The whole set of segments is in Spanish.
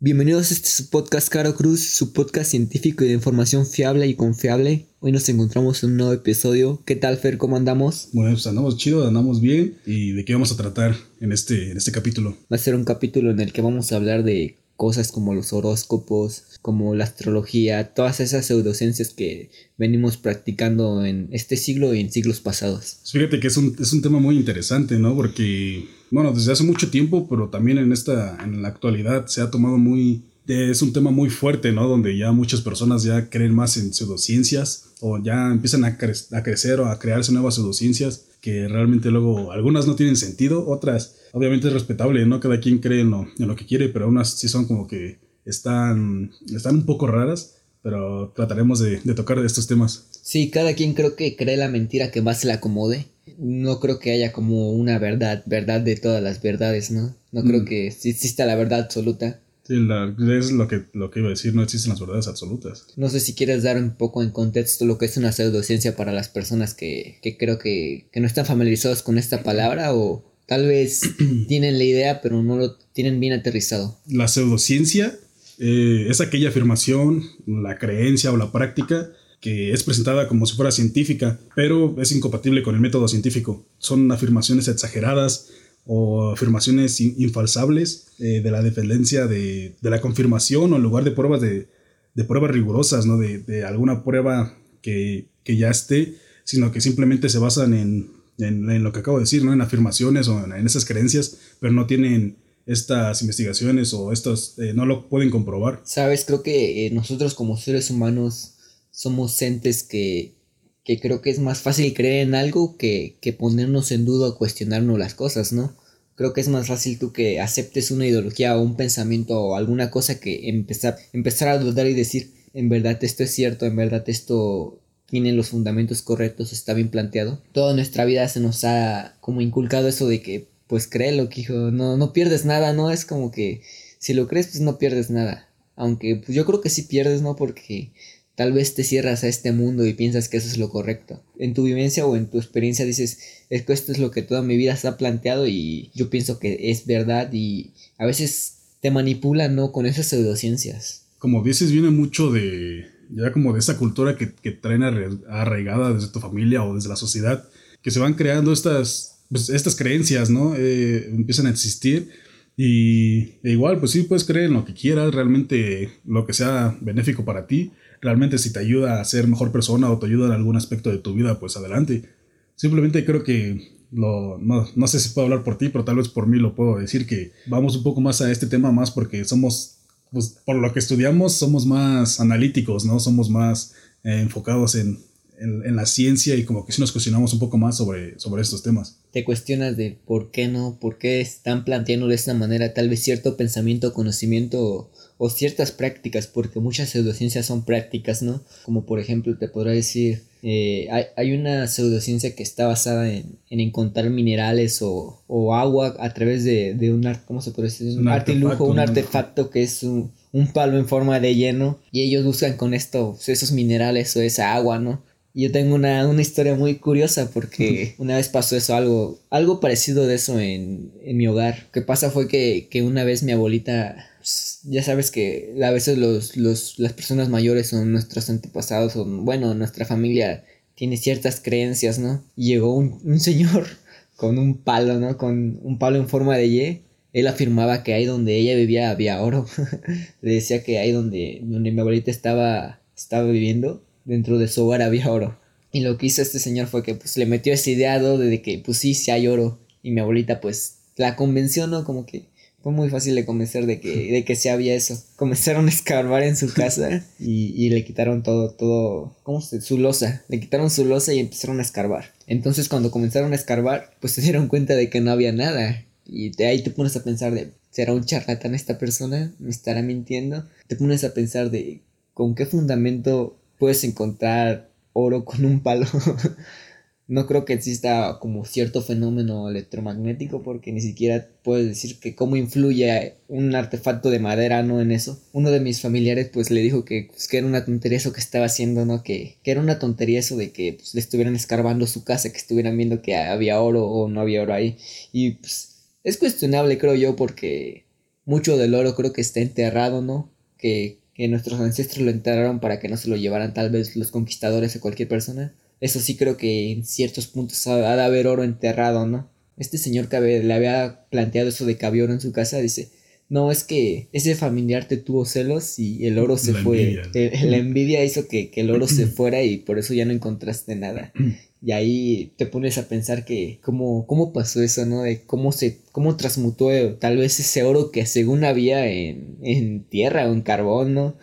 Bienvenidos a este su podcast Caro Cruz, su podcast científico y de información fiable y confiable. Hoy nos encontramos en un nuevo episodio. ¿Qué tal, Fer? ¿Cómo andamos? Bueno, pues andamos chido, andamos bien. ¿Y de qué vamos a tratar en este, en este capítulo? Va a ser un capítulo en el que vamos a hablar de cosas como los horóscopos, como la astrología, todas esas pseudociencias que venimos practicando en este siglo y en siglos pasados. Fíjate que es un, es un tema muy interesante, ¿no? Porque, bueno, desde hace mucho tiempo, pero también en esta, en la actualidad se ha tomado muy, es un tema muy fuerte, ¿no? Donde ya muchas personas ya creen más en pseudociencias o ya empiezan a, a crecer o a crearse nuevas pseudociencias que realmente luego algunas no tienen sentido, otras obviamente es respetable, ¿no? Cada quien cree en lo, en lo que quiere, pero unas sí son como que están, están un poco raras, pero trataremos de, de tocar estos temas. Sí, cada quien creo que cree la mentira que más se le acomode. No creo que haya como una verdad, verdad de todas las verdades, ¿no? No creo Mm. que exista la verdad absoluta. Sí, la- es lo que, lo que iba a decir, no existen las verdades absolutas. No sé si quieres dar un poco en contexto lo que es una pseudociencia para las personas que, que creo que, que no están familiarizados con esta palabra o tal vez tienen la idea pero no lo tienen bien aterrizado. La pseudociencia eh, es aquella afirmación, la creencia o la práctica que es presentada como si fuera científica, pero es incompatible con el método científico. Son afirmaciones exageradas o afirmaciones in- infalsables eh, de la dependencia de, de la confirmación o en lugar de pruebas de, de pruebas rigurosas, ¿no? de, de alguna prueba que, que ya esté, sino que simplemente se basan en, en- lo que acabo de decir, ¿no? en afirmaciones o en, en esas creencias, pero no tienen estas investigaciones o estos eh, no lo pueden comprobar. Sabes, creo que eh, nosotros como seres humanos somos entes que, que creo que es más fácil creer en algo que, que ponernos en duda o cuestionarnos las cosas, ¿no? Creo que es más fácil tú que aceptes una ideología o un pensamiento o alguna cosa que empezar, empezar a dudar y decir, en verdad esto es cierto, en verdad esto tiene los fundamentos correctos, está bien planteado. Toda nuestra vida se nos ha como inculcado eso de que, pues créelo, que hijo, no, no pierdes nada, ¿no? Es como que si lo crees, pues no pierdes nada. Aunque pues yo creo que sí pierdes, ¿no? Porque tal vez te cierras a este mundo y piensas que eso es lo correcto. En tu vivencia o en tu experiencia dices, es que esto es lo que toda mi vida se ha planteado y yo pienso que es verdad y a veces te manipulan, ¿no? Con esas pseudociencias. Como dices, viene mucho de ya como de esta cultura que, que traen arra- arraigada desde tu familia o desde la sociedad, que se van creando estas, pues, estas creencias, ¿no? Eh, empiezan a existir y e igual, pues sí, puedes creer en lo que quieras, realmente lo que sea benéfico para ti, realmente si te ayuda a ser mejor persona o te ayuda en algún aspecto de tu vida, pues adelante. Simplemente creo que lo, no, no sé si puedo hablar por ti, pero tal vez por mí lo puedo decir que vamos un poco más a este tema más porque somos, pues por lo que estudiamos, somos más analíticos, ¿no? Somos más eh, enfocados en, en, la ciencia y como que sí nos cuestionamos un poco más sobre, sobre estos temas. Te cuestionas de por qué no, por qué están planteando de esta manera tal vez cierto pensamiento, conocimiento o, o ciertas prácticas, porque muchas pseudociencias son prácticas, ¿no? Como por ejemplo te podrá decir, eh, hay, hay una pseudociencia que está basada en, en encontrar minerales o, o agua a través de, de un ¿cómo se puede decir? Un, Un artefacto, un artefacto que es un, un palo en forma de hielo y ellos buscan con esto pues, esos minerales o esa agua, ¿no? Y Yo tengo una, una historia muy curiosa porque una vez pasó eso, algo, algo parecido de eso en, en mi hogar. Lo que pasa fue que, que una vez mi abuelita, pues, ya sabes que a veces los, los, las personas mayores son nuestros antepasados, o bueno, nuestra familia tiene ciertas creencias, ¿no? Llegó un, un señor con un palo, ¿no? Con un palo en forma de Y. Él afirmaba que ahí donde ella vivía había oro. Le decía que ahí donde, donde mi abuelita estaba, estaba viviendo, dentro de su hogar había oro. Y lo que hizo este señor fue que pues le metió ese ideado de que pues sí, sí hay oro. Y mi abuelita pues la convenció, ¿no? Como que fue muy fácil de convencer de que, de que sí había eso. Comenzaron a escarbar en su casa y, y le quitaron todo, todo, ¿cómo se? Su losa. Le quitaron su losa y empezaron a escarbar. Entonces cuando comenzaron a escarbar, pues se dieron cuenta de que no había nada. Y de ahí te pones a pensar de, ¿será un charlatán esta persona? ¿Me estará mintiendo? Te pones a pensar de, ¿con qué fundamento puedes encontrar oro con un palo? no creo que exista como cierto fenómeno electromagnético porque ni siquiera puedes decir que cómo influye un artefacto de madera no en eso. Uno de mis familiares pues le dijo que, pues, que era una tontería eso que estaba haciendo, ¿no? Que, que era una tontería eso de que pues, le estuvieran escarbando su casa, que estuvieran viendo que había oro o no había oro ahí. Y pues es cuestionable creo yo porque mucho del oro creo que está enterrado, ¿no? Que, que nuestros ancestros lo enterraron para que no se lo llevaran tal vez los conquistadores o cualquier persona. Eso sí creo que en ciertos puntos ha, de haber oro enterrado, ¿no? Este señor que le había planteado eso de que había oro en su casa dice, no, es que ese familiar te tuvo celos y el oro se fue. la envidia hizo que, que, el oro se fuera y por eso ya no encontraste nada. Y ahí te pones a pensar que cómo, cómo pasó eso, ¿no? De cómo se, cómo transmutó tal vez ese oro que según había en, en tierra o en carbón, ¿no?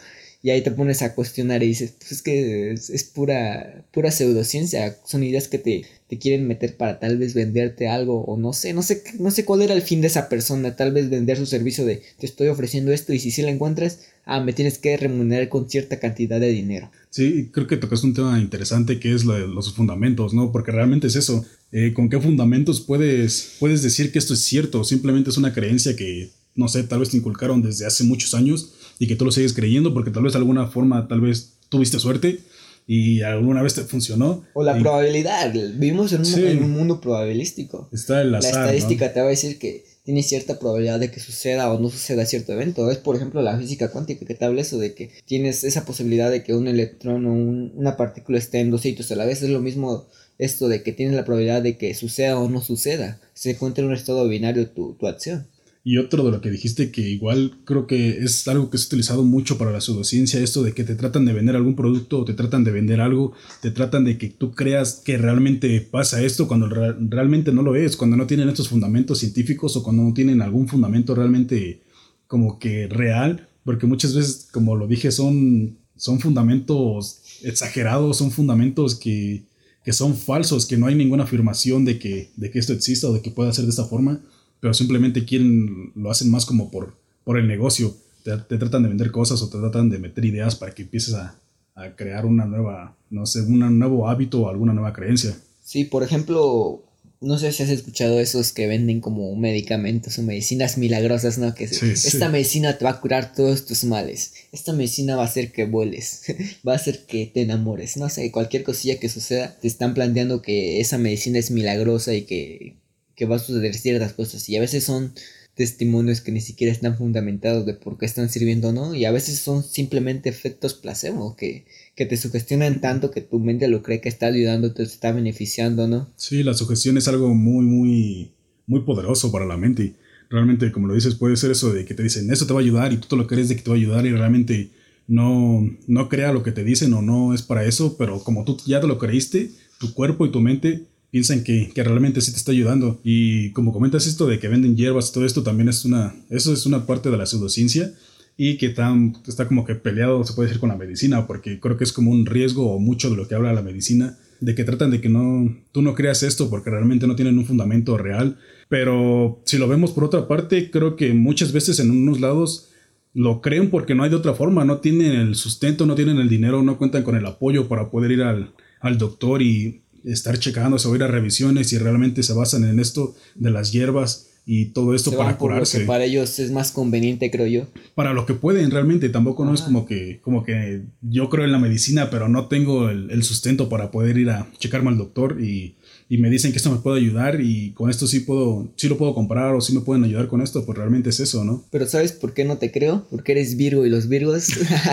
Y ahí te pones a cuestionar y dices, pues es que es, pura, pura pseudociencia, son ideas que te, te, quieren meter para tal vez venderte algo, o no sé, no sé, no sé cuál era el fin de esa persona, tal vez vender su servicio de te estoy ofreciendo esto y si sí la encuentras, ah, me tienes que remunerar con cierta cantidad de dinero. Sí, creo que tocas un tema interesante que es lo de los fundamentos, ¿no? Porque realmente es eso, eh, ¿con qué fundamentos puedes, puedes decir que esto es cierto? Simplemente es una creencia que, no sé, tal vez te inculcaron desde hace muchos años y que tú lo sigues creyendo porque tal vez de alguna forma, tal vez tuviste suerte y alguna vez te funcionó. O la probabilidad, vivimos en un, en un, mundo probabilístico. Está el azar, La estadística te va a decir que tiene cierta probabilidad de que suceda o no suceda cierto evento. Es por ejemplo la física cuántica que te habla eso de que tienes esa posibilidad de que un electrón o una partícula esté en dos sitios a la vez. Es lo mismo esto de que tienes la probabilidad de que suceda o no suceda. Se encuentra en un estado binario tu, tu acción. Y otro de lo que dijiste que igual creo que es algo que es utilizado mucho para la pseudociencia, esto de que te tratan de vender algún producto o te tratan de vender algo, te tratan de que tú creas que realmente pasa esto cuando realmente no lo es, cuando no tienen estos fundamentos científicos o cuando no tienen algún fundamento realmente como que real, porque muchas veces, como lo dije, son, son fundamentos exagerados, son fundamentos que, que son falsos, que no hay ninguna afirmación de que, de que esto exista o de que pueda ser de esta forma pero simplemente quieren, lo hacen más como por, por el negocio. Te, tratan de vender cosas o te tratan de meter ideas para que empieces a, a crear una nueva, no sé, un nuevo hábito o alguna nueva creencia. Sí, por ejemplo, no sé si has escuchado esos que venden como medicamentos o medicinas milagrosas, ¿no? Que esta medicina te va a curar todos tus males. Esta medicina va a hacer que vueles, va a hacer que te enamores, no sé, cualquier cosilla que suceda, te están planteando que esa medicina es milagrosa y que que va a suceder ciertas cosas y a veces son testimonios que ni siquiera están fundamentados de por qué están sirviendo o no y a veces son simplemente efectos placebo que, que te sugestionan tanto que tu mente lo cree que está ayudando, te está beneficiando, ¿no? Sí, la sugestión es algo muy, muy, muy poderoso para la mente. Realmente, como lo dices, puede ser eso de que te dicen, eso te va a ayudar y tú te lo crees de que te va a ayudar y realmente no, no crea lo que te dicen o no es para eso, pero como tú ya te lo creíste, tu cuerpo y tu mente piensan que, que, realmente sí te está ayudando. Y como comentas esto de que venden hierbas, todo esto también es una, eso es una parte de la pseudociencia y que tan, está como que peleado, se puede decir, con la medicina, porque creo que es como un riesgo o mucho de lo que habla la medicina, de que tratan de que no, tú no creas esto porque realmente no tienen un fundamento real. Pero si lo vemos por otra parte, creo que muchas veces en unos lados lo creen porque no hay de otra forma, no tienen el sustento, no tienen el dinero, no cuentan con el apoyo para poder ir al, al doctor y estar checándose o ir a revisiones y realmente se basan en esto de las hierbas y todo esto para curarse. para ellos es más conveniente, creo yo. Para lo que pueden realmente, tampoco no es como que, como que yo creo en la medicina, pero no tengo el, sustento para poder ir a checarme al doctor y, y, me dicen que esto me puede ayudar y con esto sí puedo, sí lo puedo comprar o sí me pueden ayudar con esto, pues realmente es eso, ¿no? Pero ¿sabes por qué no te creo? Porque eres Virgo y los Virgos,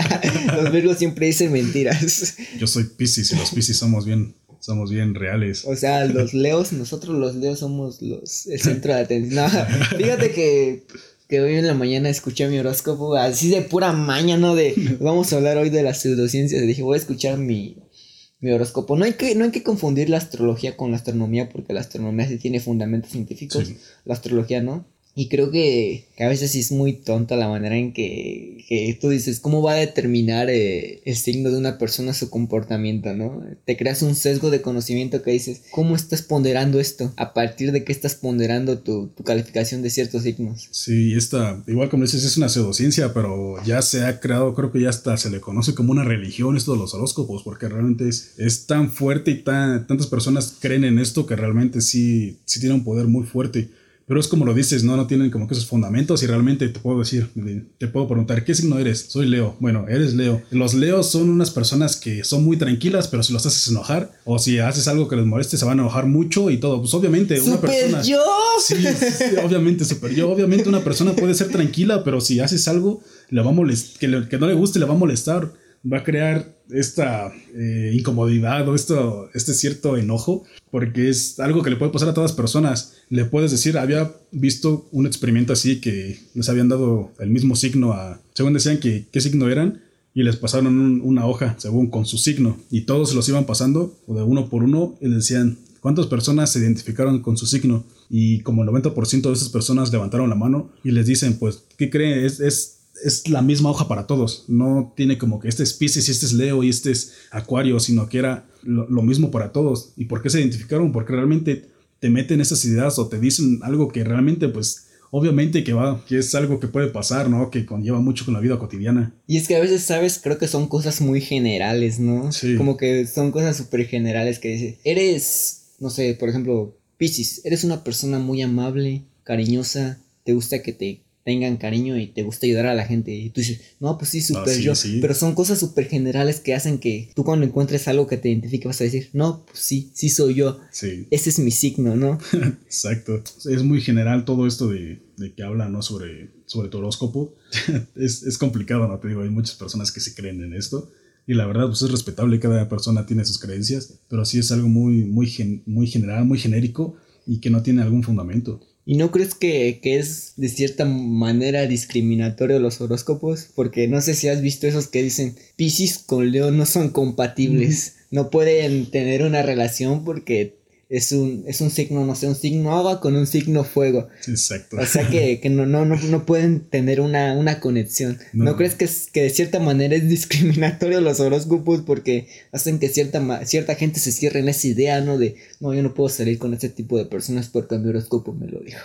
los Virgos siempre dicen mentiras. Yo soy Pisces y los Pisces somos bien somos bien reales. O sea, los leos, nosotros los leos somos los el centro de atención. fíjate que, que hoy en la mañana escuché mi horóscopo, así de pura maña, ¿no? De, vamos a hablar hoy de las pseudociencias. Dije, voy a escuchar mi, mi horóscopo. No hay, que, no hay que confundir la astrología con la astronomía, porque la astronomía sí tiene fundamentos científicos, la astrología no. Y creo que, a veces sí es muy tonta la manera en que, que tú dices, ¿cómo va a determinar eh, el signo de una persona su comportamiento, no? Te creas un sesgo de conocimiento que dices, ¿cómo estás ponderando esto? ¿A partir de qué estás ponderando tu, tu calificación de ciertos signos? Sí, esta, igual como dices, es una pseudociencia, pero ya se ha creado, creo que ya hasta se le conoce como una religión esto de los horóscopos, porque realmente es, es tan fuerte y tan, tantas personas creen en esto que realmente sí, sí tiene un poder muy fuerte. Pero es como lo dices, ¿no? No tienen como que esos fundamentos y realmente te puedo decir, te puedo preguntar, ¿qué signo eres? Soy Leo. Bueno, eres Leo. Los Leos son unas personas que son muy tranquilas, pero si los haces enojar o si haces algo que les moleste, se van a enojar mucho y todo. Pues obviamente una persona... yo! Sí, sí, obviamente, super yo. Obviamente una persona puede ser tranquila, pero si haces algo le va a que, que no le guste, le va a molestar va a crear esta eh, incomodidad o esto, este cierto enojo, porque es algo que le puede pasar a todas personas. Le puedes decir, había visto un experimento así que les habían dado el mismo signo según decían que qué signo eran, y les pasaron una hoja según con su signo, y todos los iban pasando de uno por uno y les decían, ¿cuántas personas se identificaron con su signo? Y como el 90% de esas personas levantaron la mano y les dicen, pues, ¿qué creen? Es, es es la misma hoja para todos. No tiene como que este es Pisces y este es Leo y este es Acuario, sino que era lo, mismo para todos. ¿Y por qué se identificaron? Porque realmente te meten esas ideas o te dicen algo que realmente, pues, obviamente que va, que es algo que puede pasar, ¿no? Que conlleva mucho con la vida cotidiana. Y es que a veces, ¿sabes? Creo que son cosas muy generales, ¿no? Sí. Como que son cosas súper generales que dice, eres, no sé, por ejemplo, Pisces, eres una persona muy amable, cariñosa, te gusta que te tengan cariño y te gusta ayudar a la gente. Y tú dices, no, pues sí, súper yo. Pero son cosas súper generales que hacen que tú cuando encuentres algo que te identifique vas a decir, no, pues sí, sí soy yo. Sí. Ese es mi signo, ¿no? Exacto. Es muy general todo esto de, que habla, ¿no? Sobre, sobre tu horóscopo. es, complicado, ¿no? Te digo, hay muchas personas que se creen en esto. Y la verdad, pues es respetable, cada persona tiene sus creencias, pero sí es algo muy, muy, muy general, muy genérico y que no tiene algún fundamento. ¿Y no crees que, es de cierta manera discriminatorio los horóscopos? Porque no sé si has visto esos que dicen Pisces con Leo no son compatibles. No pueden tener una relación porque es un, es un signo, no sé, un signo agua con un signo fuego. Exacto. O sea que, no, no, no, pueden tener una, una conexión. No. crees que, es, que de cierta manera es discriminatorio los horóscopos porque hacen que cierta, cierta gente se cierre en esa idea, ¿no? De, no, yo no puedo salir con ese tipo de personas porque mi horóscopo me lo dijo.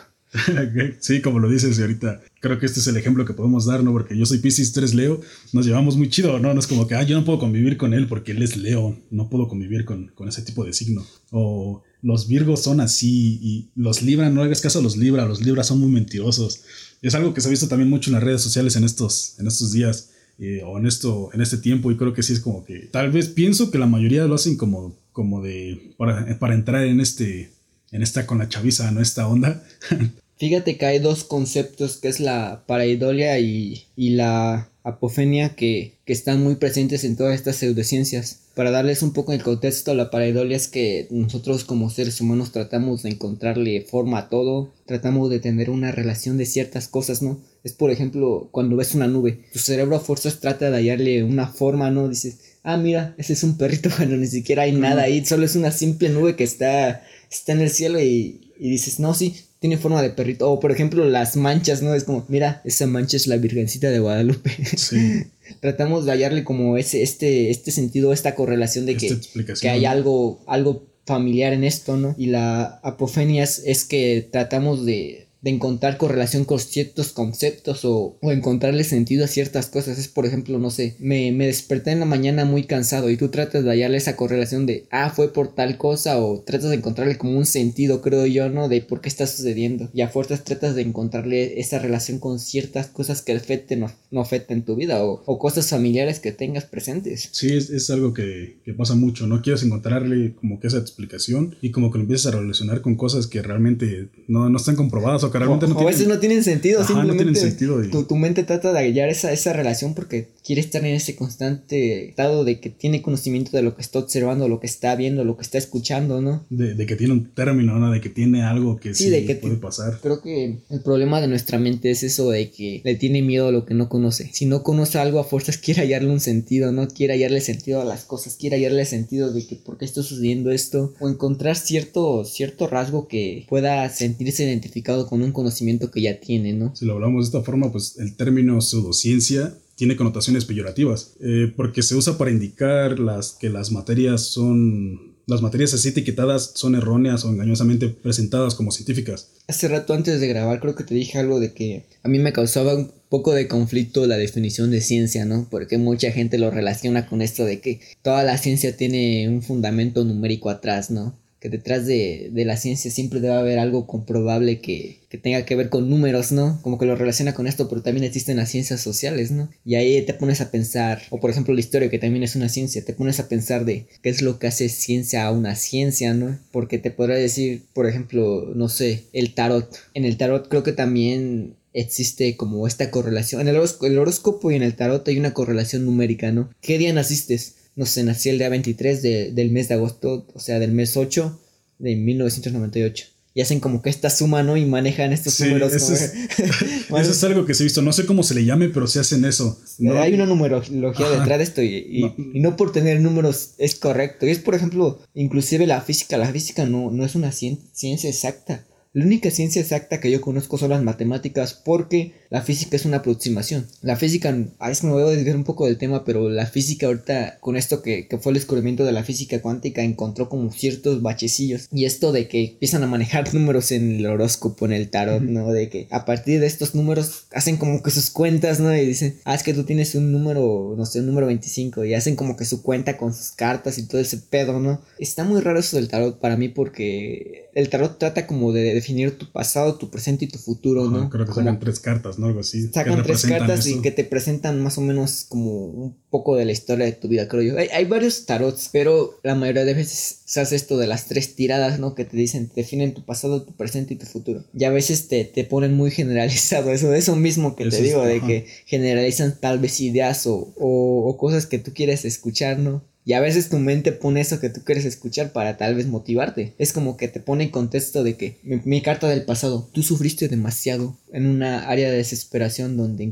sí, como lo dices ahorita, creo que este es el ejemplo que podemos dar, ¿no? Porque yo soy Pisces 3 Leo, nos llevamos muy chido, ¿no? No es como que, ah, yo no puedo convivir con él porque él es Leo, no puedo convivir con, con ese tipo de signo. O los Virgos son así y los Libra, no hagas caso a los Libra, los Libra son muy mentirosos. Es algo que se ha visto también mucho en las redes sociales en estos, en estos días eh, o en, esto, en este tiempo y creo que sí es como que tal vez pienso que la mayoría lo hacen como, como de para, para entrar en este en esta con la chaviza, ¿no? Esta onda. Fíjate que hay dos conceptos que es la paraidolia y, y la apofenia que, que, están muy presentes en todas estas pseudociencias. Para darles un poco el contexto, la paraidolia es que nosotros como seres humanos tratamos de encontrarle forma a todo, tratamos de tener una relación de ciertas cosas, ¿no? Es por ejemplo cuando ves una nube, tu cerebro a fuerzas trata de hallarle una forma, ¿no? Dices, ah, mira, ese es un perrito cuando ni siquiera hay nada ahí, solo es una simple nube que está, está en el cielo y, y dices, no, sí, tiene forma de perrito. O por ejemplo, las manchas, ¿no? Es como, mira, esa mancha es la Virgencita de Guadalupe. Sí. Tratamos de hallarle como ese, este, este sentido, esta correlación de que, que hay algo, algo familiar en esto, ¿no? Y la apofenia es que tratamos de de encontrar correlación con ciertos conceptos o, o, encontrarle sentido a ciertas cosas. Es por ejemplo, no sé, me, me, desperté en la mañana muy cansado y tú tratas de hallarle esa correlación de, ah, fue por tal cosa o tratas de encontrarle como un sentido, creo yo, ¿no? De por qué está sucediendo. Y a fuerzas tratas de encontrarle esa relación con ciertas cosas que afecten o no afecten tu vida o, o, cosas familiares que tengas presentes. Sí, es, es algo que, que, pasa mucho, ¿no? Quieres encontrarle como que esa explicación y como que lo empiezas a relacionar con cosas que realmente no, no están comprobadas o a veces no tienen sentido, simplemente tu, mente trata de hallar esa, esa relación porque quiere estar en ese constante estado de que tiene conocimiento de lo que está observando, lo que está viendo, lo que está escuchando, ¿no? De, que tiene un término, ¿no? De que tiene algo que sí, de que puede pasar. Creo que el problema de nuestra mente es eso de que le tiene miedo a lo que no conoce. Si no conoce algo, a fuerzas quiere hallarle un sentido, ¿no? Quiere hallarle sentido a las cosas, quiere hallarle sentido de que por qué está sucediendo esto o encontrar cierto, cierto rasgo que pueda sentirse identificado con un conocimiento que ya tiene, ¿no? Si lo hablamos de esta forma, pues el término pseudociencia tiene connotaciones peyorativas, eh, porque se usa para indicar las, que las materias son las materias así etiquetadas son erróneas o engañosamente presentadas como científicas. Hace rato antes de grabar creo que te dije algo de que a mí me causaba un poco de conflicto la definición de ciencia, ¿no? Porque mucha gente lo relaciona con esto de que toda la ciencia tiene un fundamento numérico atrás, ¿no? Que detrás de, de, la ciencia siempre debe haber algo comprobable que, que, tenga que ver con números, ¿no? Como que lo relaciona con esto, pero también existen las ciencias sociales, ¿no? Y ahí te pones a pensar, o por ejemplo la historia, que también es una ciencia, te pones a pensar de qué es lo que hace ciencia a una ciencia, ¿no? Porque te podrá decir, por ejemplo, no sé, el tarot. En el tarot creo que también existe como esta correlación. En el, horóscopo y en el tarot hay una correlación numérica, ¿no? ¿Qué día naciste? No sé, nací el día 23 del mes de agosto, o sea, del mes 8 de 1998. Y hacen como que esta suma, ¿no? Y manejan estos números. Eso, es, eso es algo que se ha visto. No sé cómo se le llame, pero se hacen eso. Hay una numerología detrás de esto y, no. por tener números es correcto. Y es, por ejemplo, inclusive la física. La física no, no es una ciencia exacta. La única ciencia exacta que yo conozco son las matemáticas porque la física es una aproximación. La física, a veces me voy a desviar un poco del tema, pero la física ahorita, con esto que, fue el descubrimiento de la física cuántica, encontró como ciertos bachecillos. Y esto de que empiezan a manejar números en el horóscopo, en el tarot, ¿no? De que a partir de estos números hacen como que sus cuentas, ¿no? Y dicen, ah, es que tú tienes un número, no sé, un número 25. Y hacen como que su cuenta con sus cartas y todo ese pedo, ¿no? Está muy raro eso del tarot para mí porque el tarot trata como de definir tu pasado, tu presente y tu futuro, ¿no? creo que sacan tres cartas, ¿no? Algo así. Sacan tres cartas y que te presentan más o menos como un poco de la historia de tu vida, creo yo. Hay, varios tarots, pero la mayoría de veces se hace esto de las tres tiradas, ¿no? Que te dicen, definen tu pasado, tu presente y tu futuro. Y a veces te, te ponen muy generalizado eso, eso mismo que te digo, de que generalizan tal vez ideas o, o, o cosas que tú quieres escuchar, ¿no? Y a veces tu mente pone eso que tú quieres escuchar para tal vez motivarte. Es como que te pone en contexto de que mi, carta del pasado, tú sufriste demasiado en una área de desesperación donde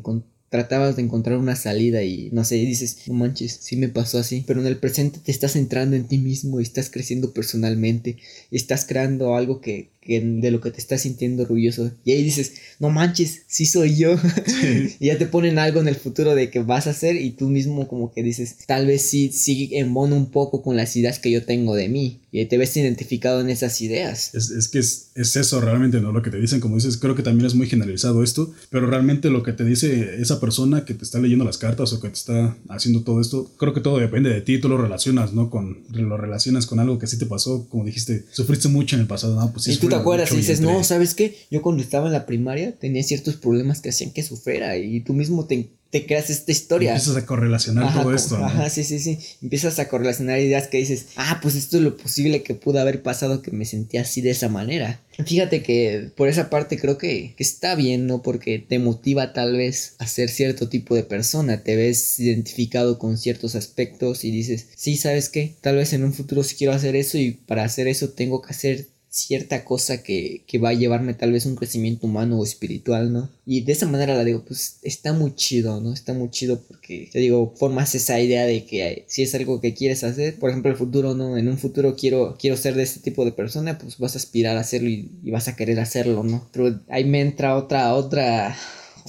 tratabas de encontrar una salida y no sé, dices, no manches, sí me pasó así, pero en el presente te estás centrando en ti mismo y estás creciendo personalmente y estás creando algo que, de lo que te estás sintiendo orgulloso. Y ahí dices, no manches, sí soy yo. y ya te ponen algo en el futuro de que vas a hacer y tú mismo como que dices, tal vez sí, sí embono un poco con las ideas que yo tengo de mí. Y te ves identificado en esas ideas. Es, es que es, es, eso realmente, ¿no? Lo que te dicen, como dices, creo que también es muy generalizado esto, pero realmente lo que te dice esa persona que te está leyendo las cartas o que te está haciendo todo esto, creo que todo depende de ti, tú lo relacionas, ¿no? Con, lo relacionas con algo que sí te pasó, como dijiste, sufriste mucho en el pasado, ¿no? Pues sí, te acuerdas y dices, no, ¿sabes qué? Yo cuando estaba en la primaria tenía ciertos problemas que hacían que sufriera y tú mismo te, te creas esta historia. Empiezas a correlacionar todo esto. Ajá, sí, sí, sí. Empiezas a correlacionar ideas que dices, ah, pues esto es lo posible que pudo haber pasado que me sentía así de esa manera. Fíjate que por esa parte creo que, que, está bien, ¿no? Porque te motiva tal vez a ser cierto tipo de persona, te ves identificado con ciertos aspectos y dices, sí, ¿sabes qué? Tal vez en un futuro sí quiero hacer eso y para hacer eso tengo que hacer cierta cosa que, que, va a llevarme tal vez un crecimiento humano o espiritual, ¿no? Y de esa manera la digo, pues está muy chido, ¿no? Está muy chido porque, te digo, formas esa idea de que si es algo que quieres hacer, por ejemplo, el futuro, ¿no? En un futuro quiero, quiero ser de este tipo de persona, pues vas a aspirar a hacerlo y, vas a querer hacerlo, ¿no? Pero ahí me entra otra, otra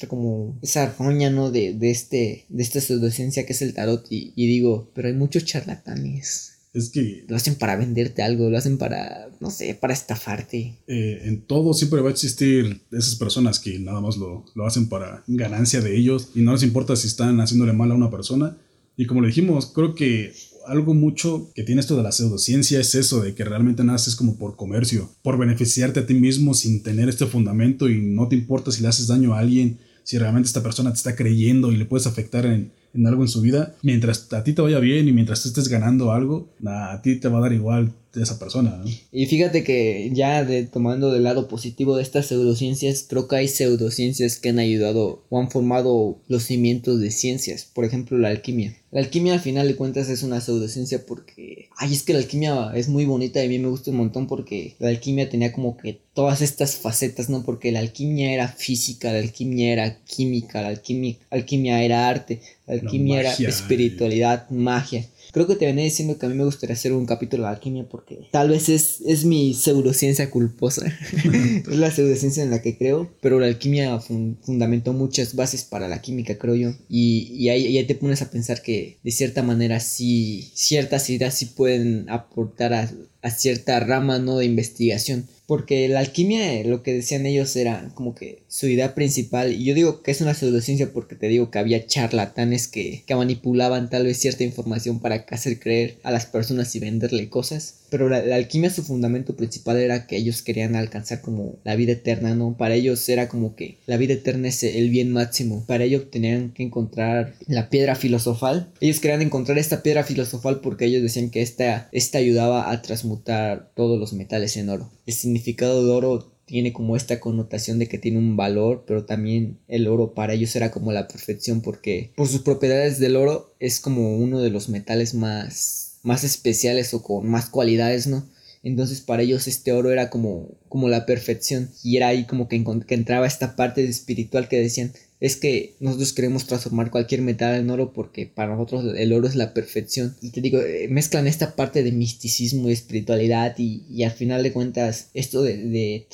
como esa armonía, ¿no? De, de, este, de esta pseudociencia que es el tarot y, y digo, pero hay muchos charlatanes es que... Lo hacen para venderte algo, lo hacen para, no sé, para estafarte. Eh, en todo siempre va a existir esas personas que nada más lo, lo, hacen para ganancia de ellos y no les importa si están haciéndole mal a una persona. Y como le dijimos, creo que algo mucho que tiene esto de la pseudociencia es eso, de que realmente naces como por comercio, por beneficiarte a ti mismo sin tener este fundamento y no te importa si le haces daño a alguien, si realmente esta persona te está creyendo y le puedes afectar en, en algo en su vida, mientras a ti te vaya bien y mientras estés ganando algo, a ti te va a dar igual de esa persona. Y fíjate que ya de, tomando del lado positivo de estas pseudociencias, creo que hay pseudociencias que han ayudado o han formado los cimientos de ciencias, por ejemplo la alquimia. La alquimia al final de cuentas es una pseudociencia porque, ay, es que la alquimia es muy bonita y a mí me gusta un montón porque la alquimia tenía como que todas estas facetas, ¿no? Porque la alquimia era física, la alquimia era química, la alquimia, alquimia era arte, la alquimia era espiritualidad, magia. Creo que te venía diciendo que a mí me gustaría hacer un capítulo de alquimia porque tal vez es, es mi pseudociencia culposa. es la pseudociencia en la que creo, pero la alquimia fundamentó muchas bases para la química, creo yo. Y, y ahí, ahí, te pones a pensar que de cierta manera sí, ciertas ideas sí pueden aportar a, a cierta rama, ¿no? De investigación. Porque la alquimia, lo que decían ellos era como que su idea principal, y yo digo que es una pseudociencia porque te digo que había charlatanes que, que manipulaban tal vez cierta información para hacer creer a las personas y venderle cosas pero la, alquimia su fundamento principal era que ellos querían alcanzar como la vida eterna, ¿no? Para ellos era como que la vida eterna es el bien máximo. Para ello tenían que encontrar la piedra filosofal. Ellos querían encontrar esta piedra filosofal porque ellos decían que esta, esta ayudaba a transmutar todos los metales en oro. El significado de oro tiene como esta connotación de que tiene un valor, pero también el oro para ellos era como la perfección porque por sus propiedades del oro es como uno de los metales más, más especiales o con más cualidades, ¿no? Entonces para ellos este oro era como, como la perfección y era ahí como que, que entraba esta parte espiritual que decían, es que nosotros queremos transformar cualquier metal en oro porque para nosotros el oro es la perfección. Y te digo, eh, mezclan esta parte de misticismo y espiritualidad y, al final de cuentas esto de,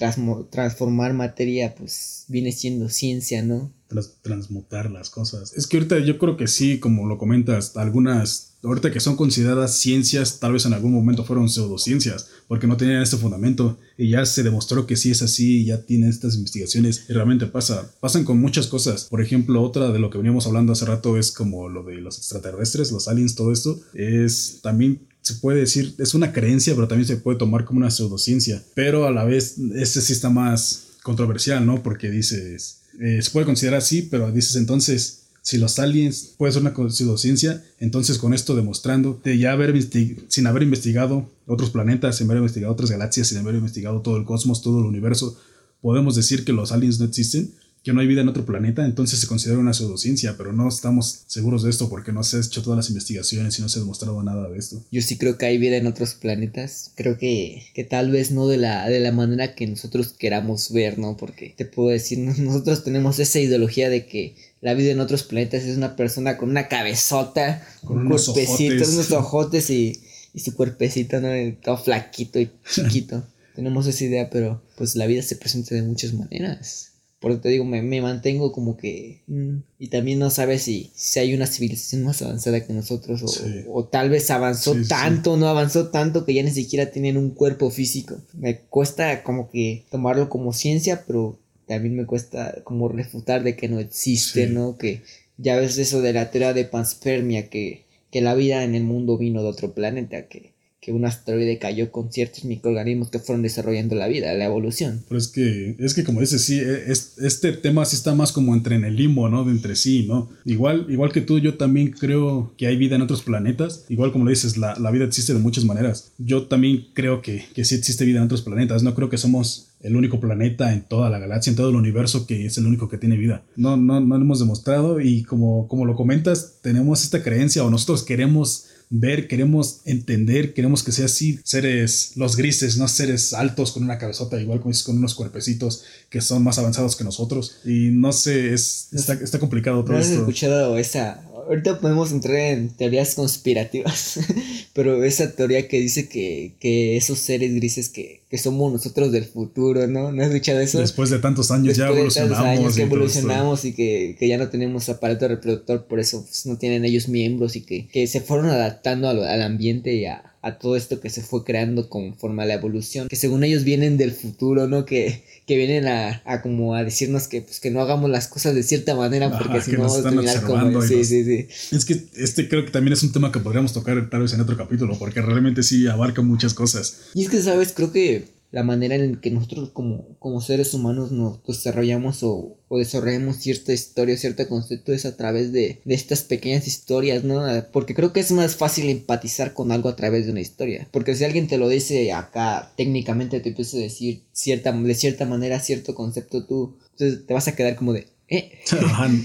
transformar materia pues viene siendo ciencia, ¿no? transmutar las cosas. Es que ahorita yo creo que sí, como lo comentas, algunas, ahorita que son consideradas ciencias, tal vez en algún momento fueron pseudociencias, porque no tenían este fundamento y ya se demostró que sí es así, ya tienen estas investigaciones y realmente pasa, pasan con muchas cosas. Por ejemplo, otra de lo que veníamos hablando hace rato es como lo de los extraterrestres, los aliens, todo esto, es también se puede decir, es una creencia, pero también se puede tomar como una pseudociencia. Pero a la vez, este sí está más controversial, ¿no? Porque dices, eh, se puede considerar así, pero dices entonces, si los aliens puede ser una pseudociencia, entonces con esto demostrando de ya haber sin haber investigado otros planetas, sin haber investigado otras galaxias, sin haber investigado todo el cosmos, todo el universo, podemos decir que los aliens no existen que no hay vida en otro planeta, entonces se considera una pseudociencia, pero no estamos seguros de esto porque no se han hecho todas las investigaciones y no se ha demostrado nada de esto. Yo sí creo que hay vida en otros planetas, creo que, que tal vez no de la, de la manera que nosotros queramos ver, ¿no? Porque te puedo decir, nosotros tenemos esa ideología de que la vida en otros planetas es una persona con una cabezota, con un unos cuerpecito, unos ojotes y, y su cuerpecito, ¿no? Todo flaquito y chiquito. tenemos esa idea, pero pues la vida se presenta de muchas maneras. Porque te digo, me, mantengo como que... Mm, y también no sabes si, si hay una civilización más avanzada que nosotros o, tal vez avanzó tanto, no avanzó tanto que ya ni siquiera tienen un cuerpo físico. Me cuesta como que tomarlo como ciencia, pero también me cuesta como refutar de que no existe, ¿no? Que ya ves eso de la teoría de panspermia, que, que la vida en el mundo vino de otro planeta, que que un asteroide cayó con ciertos microorganismos que fueron desarrollando la vida, la evolución. Pero es que, es que como dices, sí, e, es, este tema sí está más como entre en el limbo, ¿no? De entre sí, ¿no? Igual, igual que tú, yo también creo que hay vida en otros planetas. Igual como lo dices, la, la vida existe de muchas maneras. Yo también creo que, que sí existe vida en otros planetas. No creo que somos el único planeta en toda la galaxia, en todo el universo que es el único que tiene vida. No, no, no lo hemos demostrado y como, como lo comentas, tenemos esta creencia o nosotros queremos ver, queremos entender, queremos que sea así, seres, los grises, no seres altos con una cabezota, igual como dices, con unos cuerpecitos que son más avanzados que nosotros. Y no sé, es, está, está complicado todo ¿No has escuchado esa ahorita podemos entrar en teorías conspirativas, pero esa teoría que dice que, que esos seres grises que, que, somos nosotros del futuro, ¿no? ¿No has escuchado eso? Después de tantos años ya evolucionamos. De años que evolucionamos y que, que, ya no tenemos aparato reproductor, por eso pues, no tienen ellos miembros y que, que se fueron adaptando al, al ambiente y a, a todo esto que se fue creando conforme a la evolución, que según ellos vienen del futuro, ¿no? Que, que vienen a, a, como a decirnos que pues que no hagamos las cosas de cierta manera porque si no vamos a terminar como sí, sí, sí. Es que este creo que también es un tema que podríamos tocar tal vez en otro capítulo porque realmente sí abarca muchas cosas. Y es que sabes, creo que la manera en que nosotros como, como seres humanos nos desarrollamos o, o, desarrollamos cierta historia, cierto concepto es a través de, estas pequeñas historias, ¿no? Porque creo que es más fácil empatizar con algo a través de una historia. Porque si alguien te lo dice acá, técnicamente te empieza a decir cierta, de cierta manera cierto concepto, tú entonces te vas a quedar como de, ¿Eh?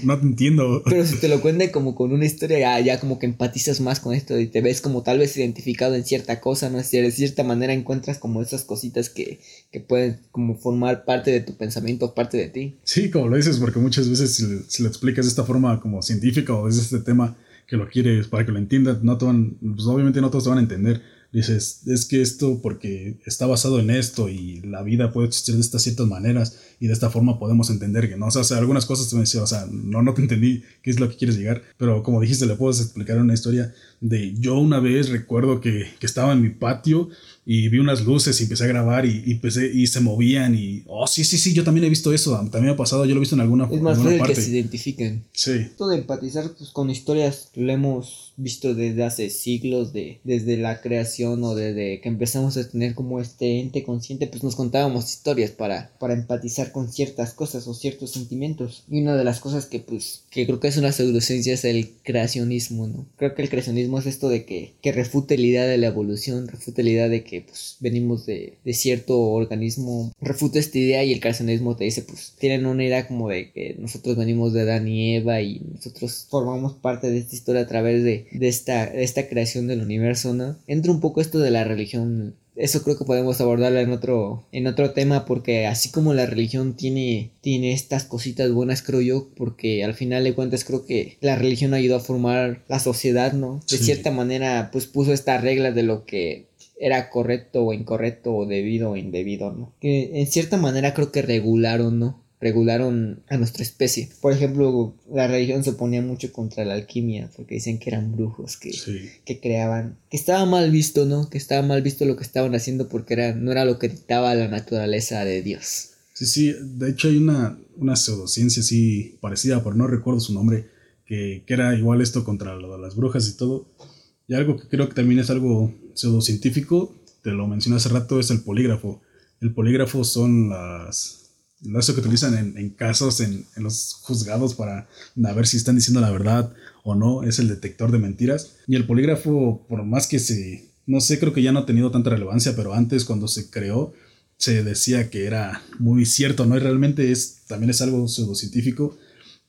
no te entiendo. Pero si te lo cuenta como con una historia, ya, como que empatizas más con esto y te ves como tal vez identificado en cierta cosa, ¿no? Si de cierta manera encuentras como esas cositas que, que pueden como formar parte de tu pensamiento, parte de ti. Sí, como lo dices, porque muchas veces si, lo explicas de esta forma como científica o desde este tema que lo quieres para que lo entiendan, no pues obviamente no todos te van a entender dices, es que esto porque está basado en esto y la vida puede existir de estas ciertas maneras y de esta forma podemos entender que no, o sea, algunas cosas te me decía, o sea, no, no te entendí qué es lo que quieres llegar, pero como dijiste, le puedes explicar una historia de yo una vez recuerdo que, que estaba en mi patio y vi unas luces y empecé a grabar y, y, empecé, y se movían y, oh, sí, sí, sí, yo también he visto eso, también me ha pasado, yo lo he visto en alguna, es más alguna fácil que se identifiquen. Sí. Esto de empatizar pues, con historias lo hemos visto desde hace siglos, de, desde la creación o desde que empezamos a tener como este ente consciente, pues nos contábamos historias para, para empatizar con ciertas cosas o ciertos sentimientos. Y una de las cosas que pues, que creo que es una pseudociencia es el creacionismo, ¿no? Creo que el creacionismo es esto de que, que refute la idea de la evolución, refute la idea de que pues venimos de, de cierto organismo, refute esta idea y el creacionismo te dice pues tienen una idea como de que nosotros venimos de Adán y Eva y nosotros formamos parte de esta historia a través de, de esta, esta creación del universo, ¿no? Entra un poco esto de la religión. Eso creo que podemos abordarlo en otro, en otro tema porque así como la religión tiene, tiene estas cositas buenas creo yo porque al final de cuentas creo que la religión ayudó a formar la sociedad, ¿no? De Sí. cierta manera pues puso esta regla de lo que era correcto o incorrecto o debido o indebido, ¿no? Que en cierta manera creo que regularon, ¿no? Regularon a nuestra especie. Por ejemplo, la religión se oponía mucho contra la alquimia porque dicen que eran brujos, que, Sí. que creaban, que estaba mal visto, ¿no? Que estaba mal visto lo que estaban haciendo porque era, no era lo que dictaba la naturaleza de Dios. Sí, sí, de hecho hay una, una pseudociencia así parecida, pero no recuerdo su nombre, que, que era igual esto contra lo de las brujas y todo. Y algo que creo que también es algo pseudocientífico, te lo mencioné hace rato, es el polígrafo. El polígrafo son las, eso que utilizan en, en casos, en, en los juzgados para a ver si están diciendo la verdad o no, es el detector de mentiras. Y el polígrafo, por más que se, no sé, creo que ya no ha tenido tanta relevancia, pero antes cuando se creó, se decía que era muy cierto, ¿no? Y realmente es, también es algo pseudocientífico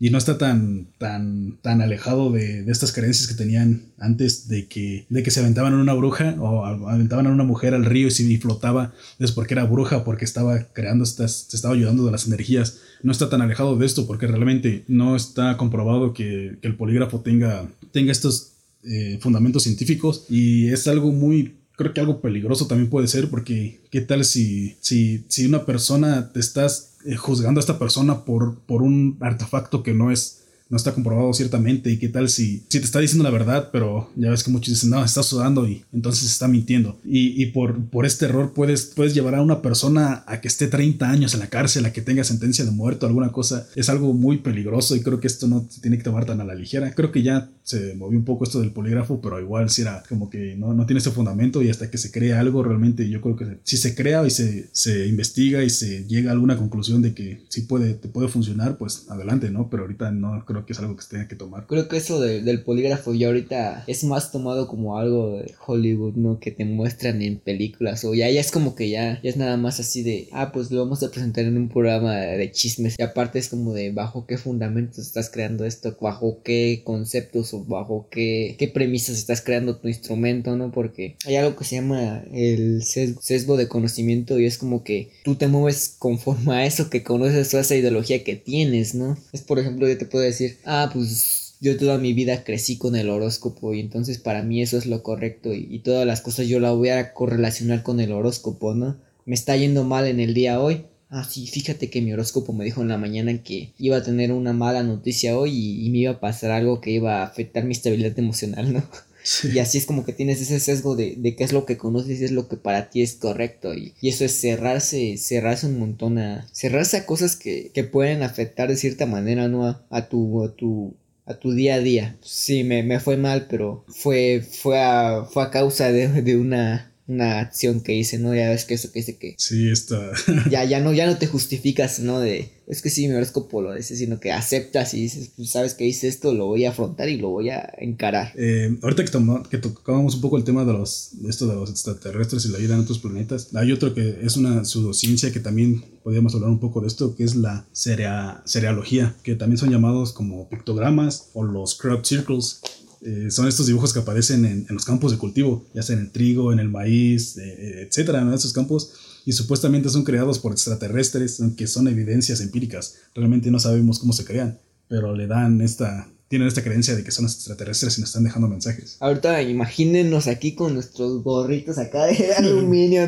y no está tan, tan, tan alejado de, de estas creencias que tenían antes de que, de que se aventaban a una bruja o aventaban a una mujer al río y si flotaba es porque era bruja, porque estaba creando estas, se estaba ayudando de las energías. No está tan alejado de esto porque realmente no está comprobado que, que el polígrafo tenga, tenga estos eh, fundamentos científicos y es algo muy creo que algo peligroso también puede ser porque qué tal si, si, si una persona te estás eh, juzgando a esta persona por, por un artefacto que no es no está comprobado ciertamente y qué tal si, si te está diciendo la verdad pero ya ves que muchos dicen no está sudando y entonces está mintiendo y, y por, por este error puedes, puedes llevar a una persona a que esté 30 años en la cárcel a que tenga sentencia de muerte o alguna cosa. Es algo muy peligroso y creo que esto no se tiene que tomar tan a la ligera. Creo que ya se movió un poco esto del polígrafo, pero igual si era como que no, no tiene ese fundamento y hasta que se crea algo, realmente yo creo que si se crea y se, se investiga y se llega a alguna conclusión de que sí puede, te puede funcionar, pues adelante, ¿no? Pero ahorita no creo que es algo que se tenga que tomar. Creo que eso de- del polígrafo ya ahorita es más tomado como algo de Hollywood, ¿no? Que te muestran en películas o ya, ya es como que ya, ya es nada más así de, ah, pues lo vamos a presentar en un programa de chismes. Y aparte es como de bajo qué fundamentos estás creando esto, bajo qué conceptos o bajo qué, qué premisas estás creando tu instrumento, ¿no? Porque hay algo que se llama el sesgo, de conocimiento y es como que tú te mueves conforme a eso que conoces o a esa ideología que tienes, ¿no? Es por ejemplo, yo te puedo decir, ah, pues yo toda mi vida crecí con el horóscopo y entonces para mí eso es lo correcto y, y todas las cosas yo la voy a correlacionar con el horóscopo, ¿no? Me está yendo mal en el día hoy. Ah, sí, fíjate que mi horóscopo me dijo en la mañana que iba a tener una mala noticia hoy y, y me iba a pasar algo que iba a afectar mi estabilidad emocional, ¿no? Y así es como que tienes ese sesgo de, de qué es lo que conoces y es lo que para ti es correcto. Y, y eso es cerrarse, cerrarse un montón a. Cerrarse a cosas que, que pueden afectar de cierta manera, ¿no? A, a tu. a tu. a tu día a día. Sí, me, me fue mal, pero fue. fue a. fue a causa de, de una. Una acción que hice, ¿no? Ya ves que eso que dice que. Sí, está. Ya, ya no, ya no te justificas, ¿no? De. Es que sí, mi horóscopo lo dice, sino que aceptas y dices, pues sabes que hice esto, lo voy a afrontar y lo voy a encarar. Eh, ahorita que, toma- que tocábamos un poco el tema de los esto de los extraterrestres y la vida en otros planetas, hay otro que es una pseudociencia que también podríamos hablar un poco de esto, que es la cerea- cerealogía, que también son llamados como pictogramas o los crop circles. Eh, son estos dibujos que aparecen en, los campos de cultivo, ya sea en el trigo, en el maíz, eh, etcétera, ¿no? Esos campos y supuestamente son creados por extraterrestres, aunque son evidencias empíricas. Realmente no sabemos cómo se crean, pero le dan esta, tienen esta creencia de que son extraterrestres y nos están dejando mensajes. Ahorita imagínenos aquí con nuestros gorritos acá de aluminio,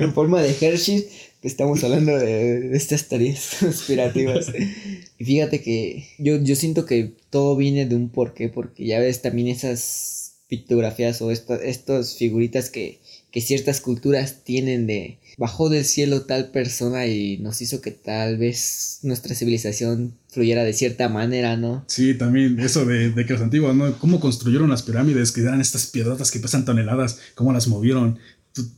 en forma de Hershey, que estamos hablando de, de estas teorías conspirativas. Y fíjate que yo, yo siento que todo viene de un porqué, porque ya ves también esas pictografías o esta- estas figuritas que, que ciertas culturas tienen de bajó del cielo tal persona y nos hizo que tal vez nuestra civilización fluyera de cierta manera, ¿no? Sí, también eso de, que los antiguos, ¿no? Cómo construyeron las pirámides, que eran estas piedrotas que pesan toneladas, cómo las movieron.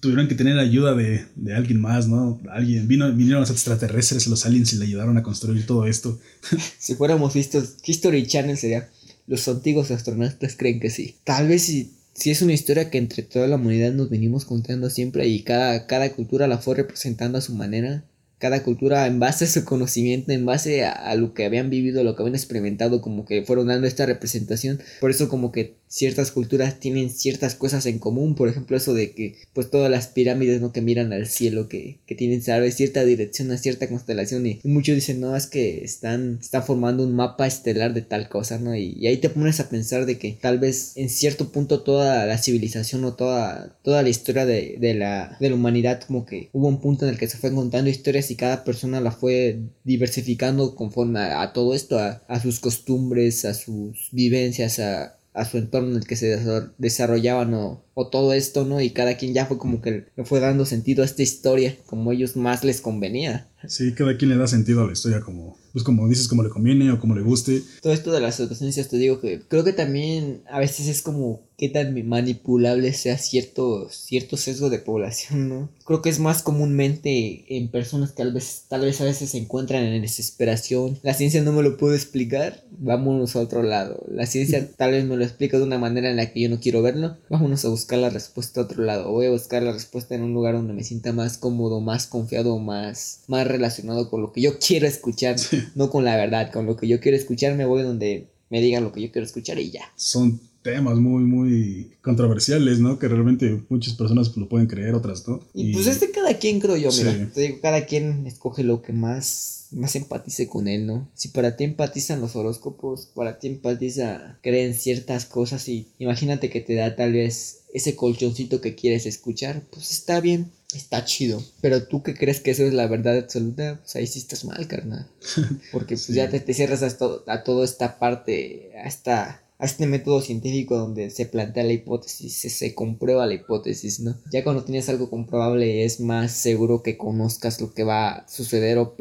Tuvieron que tener ayuda de, alguien más, ¿no? Alguien, vino, vinieron los extraterrestres, los aliens y le ayudaron a construir todo esto. si fuéramos vistos, History Channel sería, los antiguos astronautas creen que sí. Tal vez si sí es una historia que entre toda la humanidad nos venimos contando siempre y cada, cada cultura la fue representando a su manera cada cultura en base a su conocimiento, en base a, lo que habían vivido, lo que habían experimentado, como que fueron dando esta representación. Por eso como que ciertas culturas tienen ciertas cosas en común, por ejemplo eso de que pues todas las pirámides no que miran al cielo, que, que tienen ¿sabes? cierta dirección a cierta constelación y, muchos dicen no, es que están, están formando un mapa estelar de tal cosa, ¿no? Y, ahí te pones a pensar de que tal vez en cierto punto toda la civilización o toda, toda la historia de, de, la, de la humanidad como que hubo un punto en el que se fue contando historias y cada persona la fue diversificando conforme a, todo esto, a, sus costumbres, a sus vivencias, a, su entorno en el que se desarrollaban o, o, todo esto, ¿no? Y cada quien ya fue como que le fue dando sentido a esta historia, como ellos más les convenía. Sí, cada quien le da sentido a la historia como, pues como dices, como le conviene o como le guste. Todo esto de las adolescencias te digo que creo que también a veces es como qué tan manipulable sea cierto, cierto sesgo de población, ¿no? Creo que es más comúnmente en personas que tal vez, tal vez a veces se encuentran en desesperación. La ciencia no me lo puede explicar, vámonos a otro lado. La ciencia tal vez me lo explica de una manera en la que yo no quiero verlo, vámonos a buscar la respuesta a otro lado. Voy a buscar la respuesta en un lugar donde me sienta más cómodo, más confiado, más, más relacionado con lo que yo quiero escuchar, no con la verdad, con lo que yo quiero escuchar me voy donde me digan lo que yo quiero escuchar y ya. Son temas muy, muy controversiales, ¿no? Que realmente muchas personas lo pueden creer, otras no. Y, pues es de cada quien, creo yo, mira. Te digo, cada quien escoge lo que más, más empatice con él, ¿no? Si para ti empatizan los horóscopos, para ti empatiza, creen ciertas cosas y imagínate que te da tal vez ese colchoncito que quieres escuchar, pues está bien está chido. Pero tú que crees que eso es la verdad absoluta, pues ahí sí estás mal, carnal. Porque pues ya te, cierras a, todo, a toda esta parte, a, esta, a este método científico donde se plantea la hipótesis, se, se, comprueba la hipótesis, ¿no? Ya cuando tienes algo comprobable es más seguro que conozcas lo que va a suceder o,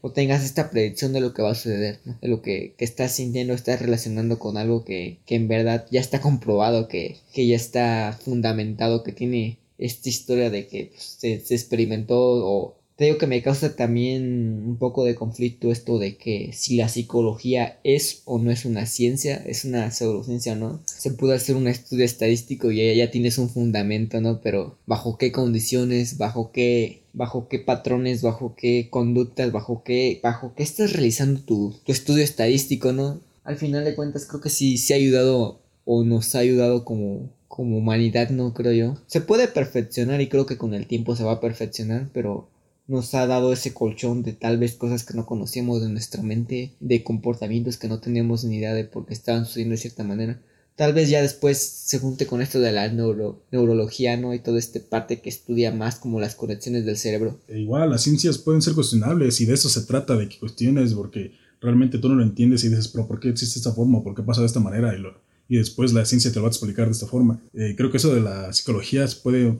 o tengas esta predicción de lo que va a suceder, ¿no? De lo que, que estás sintiendo, estás relacionando con algo que, que en verdad ya está comprobado, que, que ya está fundamentado, que tiene esta historia de que pues, se, se, experimentó o te digo que me causa también un poco de conflicto esto de que si la psicología es o no es una ciencia, es una pseudociencia no. Se puede hacer un estudio estadístico y ya, ya tienes un fundamento, ¿no? Pero bajo qué condiciones, bajo qué bajo qué patrones, bajo qué conductas, bajo qué, bajo qué estás realizando tu, tu estudio estadístico, ¿no? Al final de cuentas creo que sí, sí ha ayudado o nos ha ayudado como como humanidad, no creo yo. Se puede perfeccionar y creo que con el tiempo se va a perfeccionar, pero nos ha dado ese colchón de tal vez cosas que no conocíamos de nuestra mente, de comportamientos que no teníamos ni idea de por qué estaban sucediendo de cierta manera. Tal vez ya después se junte con esto de la neuro, neurología, ¿no? Y toda esta parte que estudia más como las conexiones del cerebro. E igual, las ciencias pueden ser cuestionables y de eso se trata, de que cuestiones, porque realmente tú no lo entiendes y dices, pero ¿por qué existe esta forma? ¿Por qué pasa de esta manera? Y lo, y después la ciencia te lo va a explicar de esta forma. Eh, creo que eso de la psicología puede,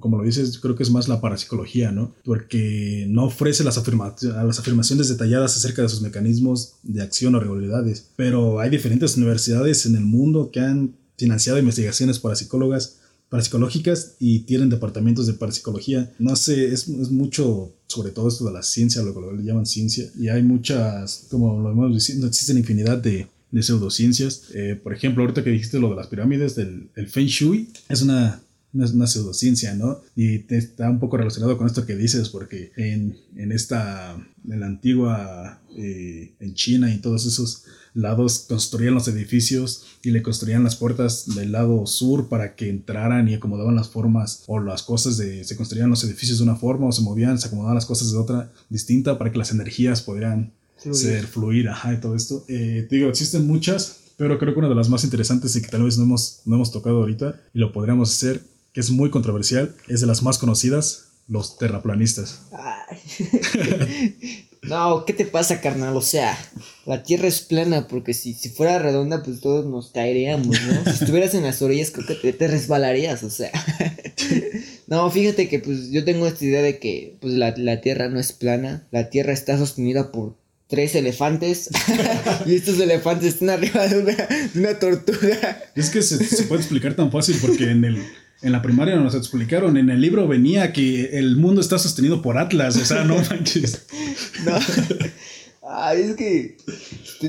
como lo dices, creo que es más la parapsicología, ¿no? Porque no ofrece las, las afirmaciones detalladas acerca de sus mecanismos de acción o regularidades, pero hay diferentes universidades en el mundo que han financiado investigaciones parapsicólogas parapsicológicas y tienen departamentos de parapsicología. No sé, es, es, mucho sobre todo esto de la ciencia, lo que le llaman ciencia, y hay muchas, como lo hemos diciendo, existen infinidad de, de pseudociencias. Eh, por ejemplo, ahorita que dijiste lo de las pirámides, del el Feng Shui, es una, una, pseudociencia, ¿no? Y está un poco relacionado con esto que dices, porque en, en esta, en la antigua, eh, en China y en todos esos lados construían los edificios y le construían las puertas del lado sur para que entraran y acomodaban las formas o las cosas de se construían los edificios de una forma o se movían se acomodaban las cosas de otra distinta para que las energías pudieran ser fluir, ajá, y todo esto. Eh, te digo, existen muchas, pero creo que una de las más interesantes y que tal vez no hemos, no hemos tocado ahorita y lo podríamos hacer, que es muy controversial, es de las más conocidas, los terraplanistas. no, ¿qué te pasa, carnal? O sea, la Tierra es plana porque si, si fuera redonda, pues todos nos caeríamos, ¿no? si estuvieras en las orillas, creo que te, te resbalarías, o sea. No, fíjate que pues yo tengo esta idea de que pues la, la Tierra no es plana, la Tierra está sostenida por tres elefantes y estos elefantes están arriba de una, de una tortuga. Es que se, se puede explicar tan fácil porque en el en la primaria nos explicaron, en el libro venía que el mundo está sostenido por Atlas, o sea, no manches. No. Ay, es que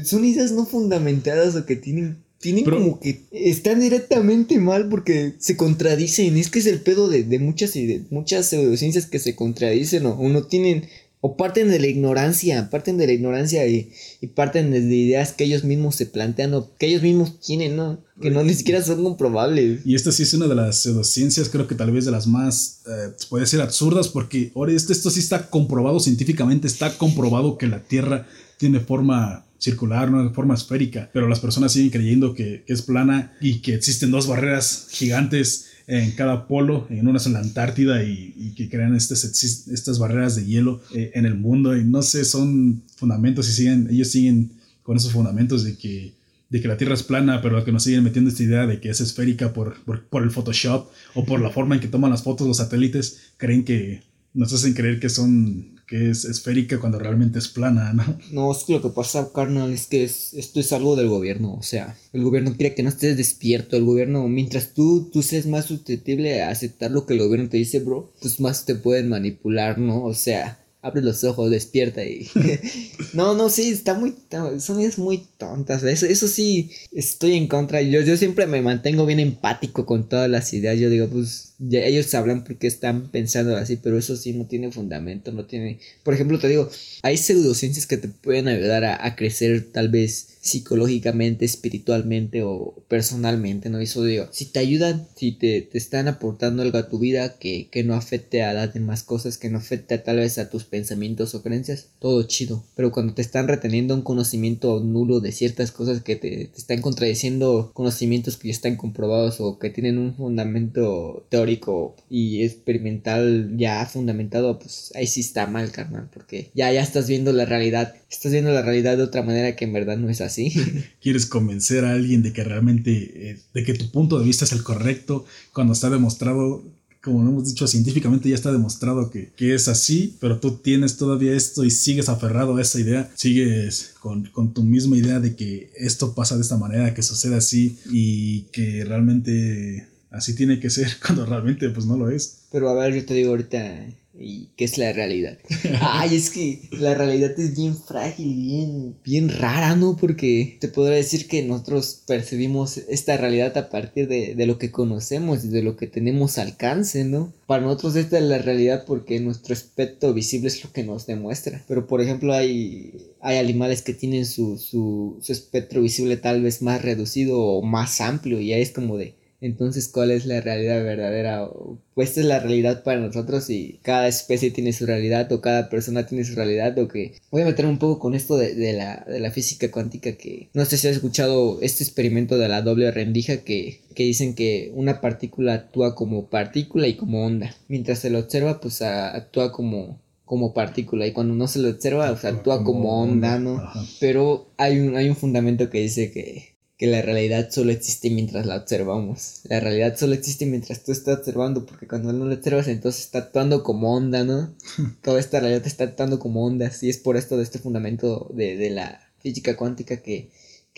son ideas no fundamentadas o que tienen tienen como que están directamente mal porque se contradicen. Es que es el pedo de, de muchas de muchas pseudociencias que se contradicen o, o no tienen o parten de la ignorancia, parten de la ignorancia y, parten de ideas que ellos mismos se plantean o que ellos mismos tienen, ¿no? Que no ni siquiera son comprobables. Y esta sí es una de las pseudociencias, creo que tal vez de las más, eh, puede ser absurdas, porque ahora esto, esto sí está comprobado científicamente, está comprobado que la Tierra tiene forma circular, no forma esférica, pero las personas siguen creyendo que es plana y que existen dos barreras gigantes en cada polo, en unas en la Antártida y, que crean estas, estas barreras de hielo eh, en el mundo. Y no sé, son fundamentos y siguen, ellos siguen con esos fundamentos de que, de que la Tierra es plana, pero que nos siguen metiendo esta idea de que es esférica por, por, por el Photoshop o por la forma en que toman las fotos los satélites, creen que nos hacen creer que son que es esférica cuando realmente es plana, ¿no? No, es que lo que pasa, carnal, es que es, esto es algo del gobierno, o sea, el gobierno quiere que no estés despierto, el gobierno, mientras tú, tú seas más susceptible a aceptar lo que el gobierno te dice, bro, pues más te pueden manipular, ¿no? O sea, abre los ojos, despierta y... no, no, sí, está muy... Son ideas muy tontas, eso, eso sí, estoy en contra, yo, yo siempre me mantengo bien empático con todas las ideas, yo digo, pues ellos sabrán por qué están pensando así, pero eso sí no tiene fundamento, no tiene... Por ejemplo, te digo, hay pseudociencias que te pueden ayudar a, crecer tal vez psicológicamente, espiritualmente o personalmente, ¿no? Eso digo, si te ayudan, si te, te están aportando algo a tu vida que, que, no afecte a las demás cosas, que no afecte tal vez a tus pensamientos o creencias, todo chido. Pero cuando te están reteniendo un conocimiento nulo de ciertas cosas que te, te están contradiciendo conocimientos que ya están comprobados o que tienen un fundamento teórico, y experimental ya fundamentado, pues ahí sí está mal, carnal, porque ya, ya estás viendo la realidad, estás viendo la realidad de otra manera que en verdad no es así. Quieres convencer a alguien de que realmente, eh, de que tu punto de vista es el correcto, cuando está demostrado como lo hemos dicho, científicamente ya está demostrado que, que, es así, pero tú tienes todavía esto y sigues aferrado a esa idea, sigues con, con, tu misma idea de que esto pasa de esta manera, que sucede así y que realmente así tiene que ser cuando realmente pues no lo es. Pero a ver, yo te digo ahorita, ¿y qué es la realidad? Ay, es que la realidad es bien frágil, bien, bien rara, ¿no? Porque te podría decir que nosotros percibimos esta realidad a partir de, de lo que conocemos y de lo que tenemos alcance, ¿no? Para nosotros esta es la realidad porque nuestro aspecto visible es lo que nos demuestra. Pero por ejemplo hay, hay animales que tienen su, su, su espectro visible tal vez más reducido o más amplio y ahí es como de entonces, ¿cuál es la realidad verdadera? Pues esta es la realidad para nosotros y cada especie tiene su realidad o cada persona tiene su realidad o que... Voy a meter un poco con esto de, la, de la física cuántica que... No sé si has escuchado este experimento de la doble rendija que, que dicen que una partícula actúa como partícula y como onda. Mientras se lo observa, pues actúa como como partícula y cuando no se lo observa, pues, actúa como, onda, ¿no? Pero hay un, hay un fundamento que dice que que la realidad solo existe mientras la observamos. La realidad solo existe mientras tú estás observando, porque cuando no la observas entonces está actuando como onda, ¿no? Toda esta realidad está actuando como ondas y es por esto de este fundamento de, de la física cuántica que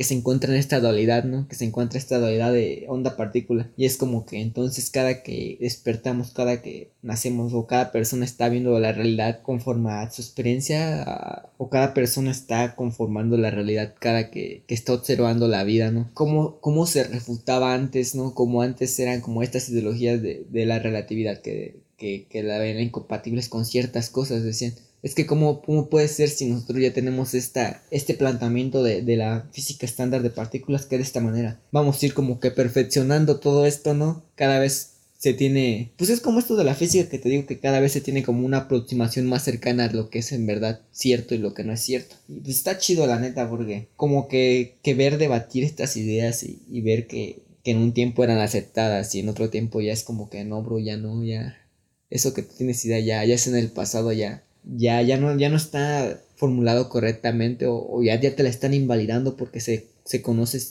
que se encuentra en esta dualidad, ¿no? Que se encuentra esta dualidad de onda-partícula. Y es como que entonces cada que despertamos, cada que nacemos o cada persona está viendo la realidad conforme a su experiencia o cada persona está conformando la realidad cada que, que está observando la vida, ¿no? Cómo, cómo se refutaba antes, ¿no? Como antes eran como estas ideologías de, de la relatividad que, que, que la ven incompatibles con ciertas cosas, decían es que cómo, cómo puede ser si nosotros ya tenemos esta, este planteamiento de, de, la física estándar de partículas que de esta manera vamos a ir como que perfeccionando todo esto, ¿no? Cada vez se tiene, pues es como esto de la física que te digo que cada vez se tiene como una aproximación más cercana a lo que es en verdad cierto y lo que no es cierto. Y pues está chido la neta porque como que, que ver debatir estas ideas y, y ver que, que en un tiempo eran aceptadas y en otro tiempo ya es como que no, bro, ya no, ya eso que tú tienes idea ya, ya es en el pasado, ya ya, ya, no, ya no está formulado correctamente o, ya, ya te la están invalidando porque se, se conoce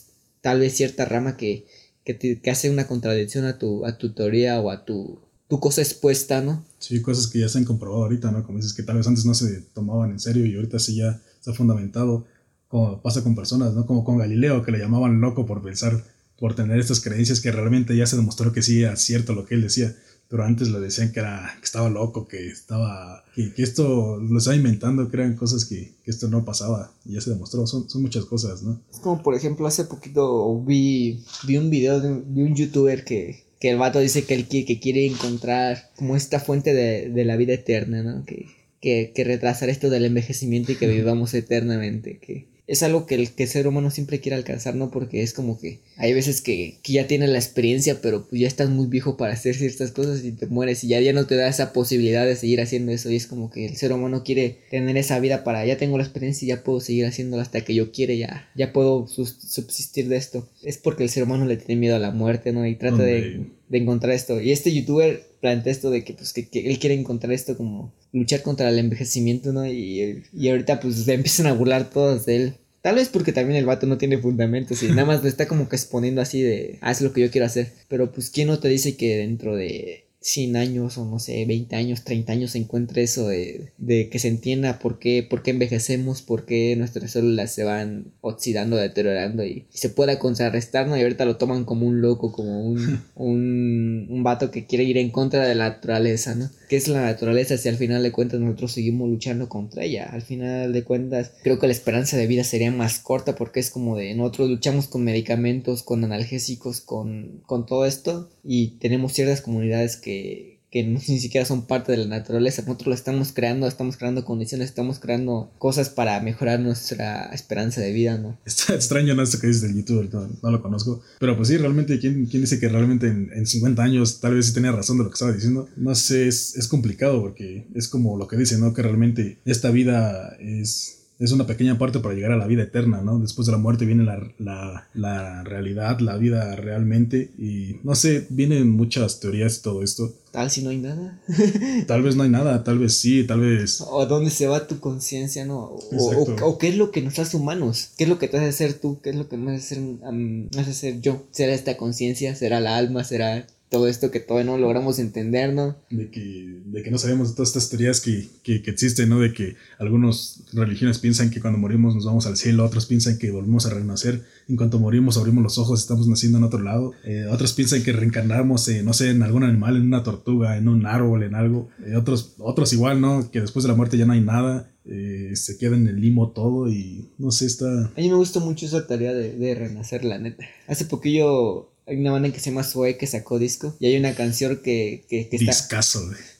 tal vez cierta rama que, que, te, que hace una contradicción a tu, a tu teoría o a tu, tu cosa expuesta, ¿no? Sí, cosas que ya se han comprobado ahorita, ¿no? Como dices que tal vez antes no se tomaban en serio y ahorita sí ya está fundamentado, como pasa con personas, ¿no? Como con Galileo, que le llamaban loco por pensar, por tener estas creencias que realmente ya se demostró que sí era cierto lo que él decía pero antes le decían que, era, que estaba loco, que estaba, que, esto lo estaba inventando, que eran cosas que, que, esto no pasaba, y ya se demostró, son, son muchas cosas, ¿no? Es como, por ejemplo, hace poquito vi, vi un video de, un youtuber que, que el vato dice que él quiere, que quiere encontrar como esta fuente de, de la vida eterna, ¿no? Que, que, que retrasar esto del envejecimiento y que vivamos eternamente, que es algo que el, que ser humano siempre quiere alcanzar, ¿no? Porque es como que hay veces que, que ya tienes la experiencia, pero pues ya estás muy viejo para hacer ciertas cosas y te mueres y ya, ya no te da esa posibilidad de seguir haciendo eso y es como que el ser humano quiere tener esa vida para ya tengo la experiencia y ya puedo seguir haciéndolo hasta que yo quiere, ya, ya puedo subsistir de esto. Es porque el ser humano le tiene miedo a la muerte, ¿no? Y trata de, de encontrar esto. Y este youtuber plantea esto de que, pues, que, él quiere encontrar esto como luchar contra el envejecimiento, ¿no? Y, y ahorita pues se empiezan a burlar todos de él. Tal vez porque también el vato no tiene fundamentos y nada más le está como que exponiendo así de, haz lo que yo quiero hacer. Pero pues, ¿quién no te dice que dentro de 100 años o no sé, 20 años, 30 años se encuentre eso de, de, que se entienda por qué, por qué envejecemos, por qué nuestras células se van oxidando, deteriorando y, se pueda contrarrestar, ¿no? Y ahorita lo toman como un loco, como un, un, un vato que quiere ir en contra de la naturaleza, ¿no? ¿Qué es la naturaleza si al final de cuentas nosotros seguimos luchando contra ella? Al final de cuentas creo que la esperanza de vida sería más corta porque es como de nosotros luchamos con medicamentos, con analgésicos, con, con todo esto y tenemos ciertas comunidades que que, ni siquiera son parte de la naturaleza. Nosotros lo estamos creando, estamos creando condiciones, estamos creando cosas para mejorar nuestra esperanza de vida, ¿no? Está extraño ¿no? esto que dices del youtuber, no, lo conozco. Pero pues sí, realmente, ¿quién, quién dice que realmente en, en, 50 años tal vez sí tenía razón de lo que estaba diciendo? No sé, es, es complicado porque es como lo que dice, ¿no? Que realmente esta vida es es una pequeña parte para llegar a la vida eterna, ¿no? Después de la muerte viene la, la, realidad, la vida realmente. Y no sé, vienen muchas teorías y todo esto. Tal si no hay nada. tal vez no hay nada, tal vez sí, tal vez. O dónde se va tu conciencia, ¿no? O, o, qué es lo que nos hace humanos. ¿Qué es lo que te hace ser tú? ¿Qué es lo que me hace ser, me hace ser yo? ¿Será esta conciencia? ¿Será la alma? ¿Será todo esto que todavía no logramos entender, ¿no? De que, de que no sabemos todas estas teorías que, que, que, existen, ¿no? De que algunas religiones piensan que cuando morimos nos vamos al cielo, otros piensan que volvemos a renacer, en cuanto morimos abrimos los ojos, estamos naciendo en otro lado, eh, otros piensan que reencarnamos, eh, no sé, en algún animal, en una tortuga, en un árbol, en algo, eh, otros, otros igual, ¿no? Que después de la muerte ya no hay nada, eh, se queda en el limo todo y no sé, está... A mí me gusta mucho esa tarea de, de renacer, la neta. Hace poquillo hay una banda que se llama Sue que sacó disco y hay una canción que, que, que está,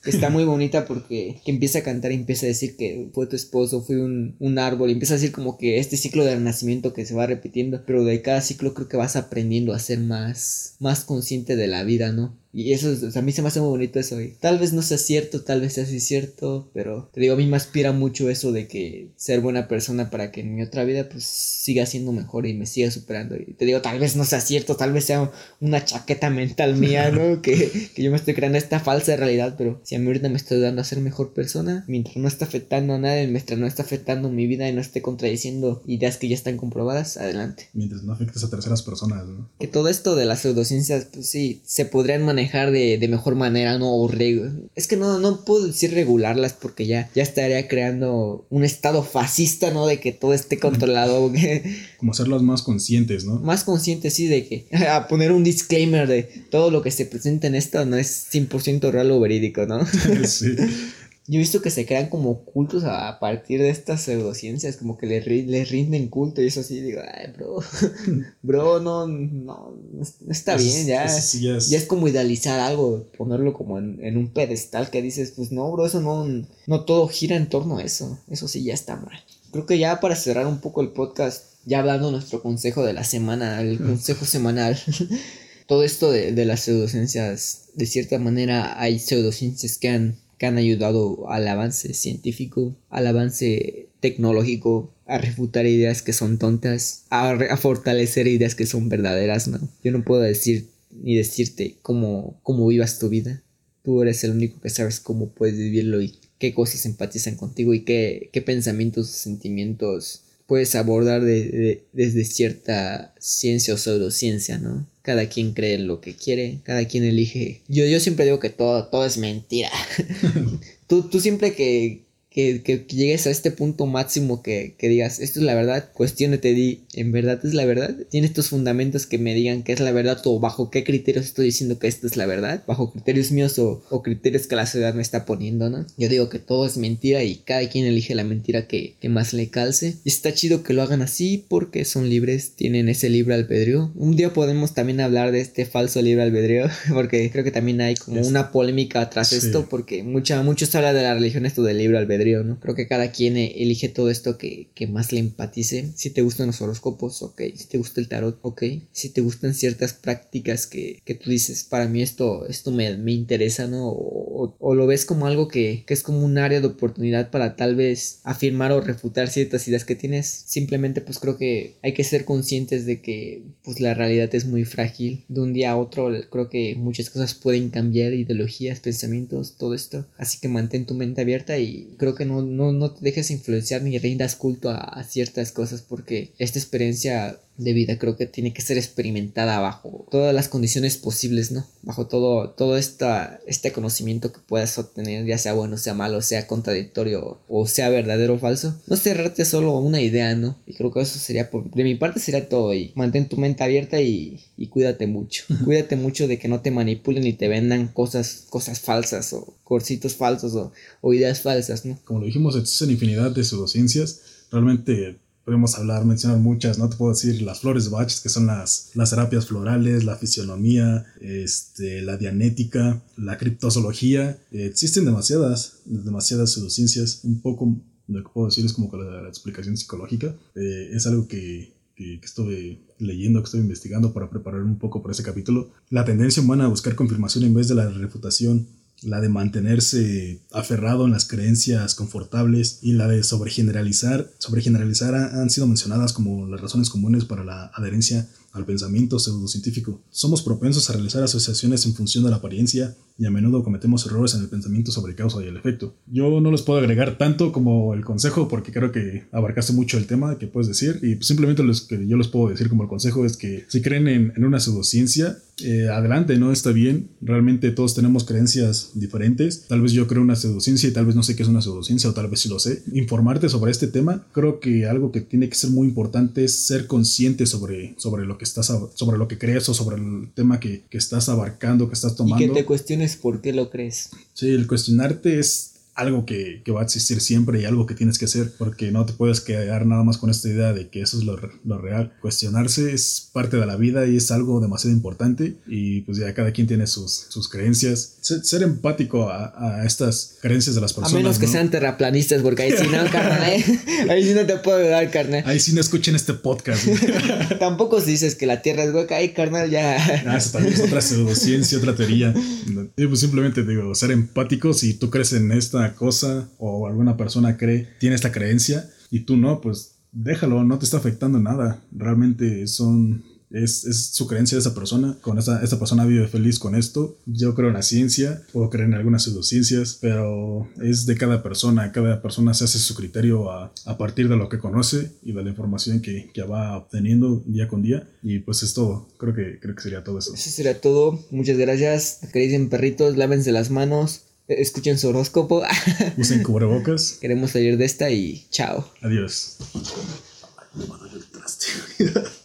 que está muy bonita porque que empieza a cantar y empieza a decir que fue tu esposo, fue un, un, árbol y empieza a decir como que este ciclo de renacimiento que se va repitiendo, pero de cada ciclo creo que vas aprendiendo a ser más, más consciente de la vida, ¿no? Y eso, a mí se me hace muy bonito eso. Y tal vez no sea cierto, tal vez sea así cierto, pero te digo, a mí me aspira mucho eso de que ser buena persona para que en mi otra vida pues siga siendo mejor y me siga superando. Y te digo, tal vez no sea cierto, tal vez sea una chaqueta mental mía, ¿no? que, que yo me estoy creando esta falsa realidad, pero si a mí ahorita me estoy dando a ser mejor persona, mientras no está afectando a nadie, mientras no está afectando mi vida y no esté contradiciendo ideas que ya están comprobadas, adelante. Mientras no afectes a terceras personas, ¿no? Que todo esto de las pseudociencias, pues sí, se podrían manejar de, de mejor manera, ¿no? O es que no, no puedo decir regularlas porque ya, ya estaría creando un estado fascista, ¿no? De que todo esté controlado. Como hacerlos más conscientes, ¿no? Más conscientes, sí, de que a poner un disclaimer de todo lo que se presenta en esto no es 100% real o verídico, ¿no? sí. Yo he visto que se crean como cultos a, partir de estas pseudociencias, como que les, les rinden culto y eso así, digo, ay, bro, bro, no, no, no está bien, ya, ya, es. como idealizar algo, ponerlo como en, un pedestal que dices, pues no, bro, eso no, no todo gira en torno a eso, eso sí ya está mal. Creo que ya para cerrar un poco el podcast, ya hablando nuestro consejo de la semana, el consejo semanal, todo esto de, de las pseudociencias, de cierta manera hay pseudociencias que han que han ayudado al avance científico, al avance tecnológico, a refutar ideas que son tontas, a, fortalecer ideas que son verdaderas, ¿no? Yo no puedo decir ni decirte cómo, cómo vivas tu vida. Tú eres el único que sabes cómo puedes vivirlo y qué cosas empatizan contigo y qué, qué pensamientos, sentimientos puedes abordar desde cierta ciencia o pseudociencia, ¿no? Cada quien cree en lo que quiere, cada quien elige. Yo, yo siempre digo que todo, todo es mentira. tú, tú siempre que, que, que, llegues a este punto máximo que, que, digas, esto es la verdad, cuestionate, di, ¿en verdad es la verdad? ¿Tiene estos fundamentos que me digan que es la verdad o bajo qué criterios estoy diciendo que esto es la verdad? ¿Bajo criterios míos o, o criterios que la sociedad me está poniendo, no? Yo digo que todo es mentira y cada quien elige la mentira que, que más le calce. Y está chido que lo hagan así porque son libres, tienen ese libre albedrío. Un día podemos también hablar de este falso libre albedrío porque creo que también hay como una polémica tras esto porque mucha, mucho se habla de la religión esto del libre albedrío Creo que cada quien elige todo esto que, más le empatice. Si te gustan los horóscopos, ok. Si te gusta el tarot, ok. Si te gustan ciertas prácticas que, tú dices, para mí esto, esto me, interesa, ¿no? O, lo ves como algo que, es como un área de oportunidad para tal vez afirmar o refutar ciertas ideas que tienes. Simplemente pues creo que hay que ser conscientes de que pues la realidad es muy frágil. De un día a otro creo que muchas cosas pueden cambiar, ideologías, pensamientos, todo esto. Así que mantén tu mente abierta y creo que no, no, no te dejes influenciar ni rindas culto a, ciertas cosas porque esta experiencia de vida creo que tiene que ser experimentada bajo todas las condiciones posibles, ¿no? Bajo todo, todo esta, este conocimiento que puedas obtener, ya sea bueno, sea malo, sea contradictorio o sea verdadero o falso. No cerrarte solo una idea, ¿no? Y creo que eso sería, por, de mi parte sería todo y mantén tu mente abierta y, y cuídate mucho. cuídate mucho de que no te manipulen y te vendan cosas, cosas falsas o corsitos falsos o, o ideas falsas, ¿no? Como lo dijimos, existen infinidad de pseudociencias. Realmente podemos hablar, mencionar muchas, no te puedo decir las flores de Bach, que son las, las terapias florales, la fisionomía, este, la dianética, la criptozoología. existen demasiadas, demasiadas pseudociencias. Un poco lo que puedo decir es como que la, explicación psicológica. Eh, es algo que, que, que, estuve leyendo, que estoy investigando para preparar un poco para ese capítulo. La tendencia humana a buscar confirmación en vez de la refutación la de mantenerse aferrado en las creencias confortables y la de sobregeneralizar, sobregeneralizar han sido mencionadas como las razones comunes para la adherencia al pensamiento pseudocientífico. Somos propensos a realizar asociaciones en función de la apariencia y a menudo cometemos errores en el pensamiento sobre causa y el efecto. Yo no les puedo agregar tanto como el consejo porque creo que abarcaste mucho el tema que puedes decir y simplemente lo que yo les puedo decir como el consejo es que si creen en, una pseudociencia, eh, adelante, no está bien. Realmente todos tenemos creencias diferentes. Tal vez yo creo una pseudociencia y tal vez no sé qué es una pseudociencia o tal vez sí lo sé. Informarte sobre este tema, creo que algo que tiene que ser muy importante es ser consciente sobre, sobre lo que estás, sobre lo que crees o sobre el tema que, que estás abarcando, que estás tomando. Y que te cuestiones por qué lo crees. Sí, el cuestionarte es algo que, va a existir siempre y algo que tienes que hacer, porque no te puedes quedar nada más con esta idea de que eso es lo, real. Cuestionarse es parte de la vida y es algo demasiado importante y pues ya cada quien tiene sus, sus creencias. Ser, empático a, estas creencias de las personas. A menos que sean terraplanistas, porque ahí sí no, carnal, ¿eh? ahí sí no te puedo ayudar, carnal. Ahí sí no escuchen este podcast. Tampoco si dices que la Tierra es hueca, ahí, carnal, ya. Ah, eso también es otra pseudociencia, otra teoría. Pues simplemente digo, ser empático si tú crees en esta cosa o alguna persona cree, tiene esta creencia y tú no, pues déjalo, no te está afectando nada. Realmente son es, su creencia de esa persona. Con esa, esta persona vive feliz con esto. Yo creo en la ciencia, puedo creer en algunas pseudociencias, pero es de cada persona. Cada persona se hace su criterio a, partir de lo que conoce y de la información que, que, va obteniendo día con día. Y pues es todo. Creo que, creo que sería todo eso. Eso sería todo. Muchas gracias. Acaricien perritos, lávense las manos escuchen su horóscopo. Usen cubrebocas. Queremos salir de esta y chao. Adiós.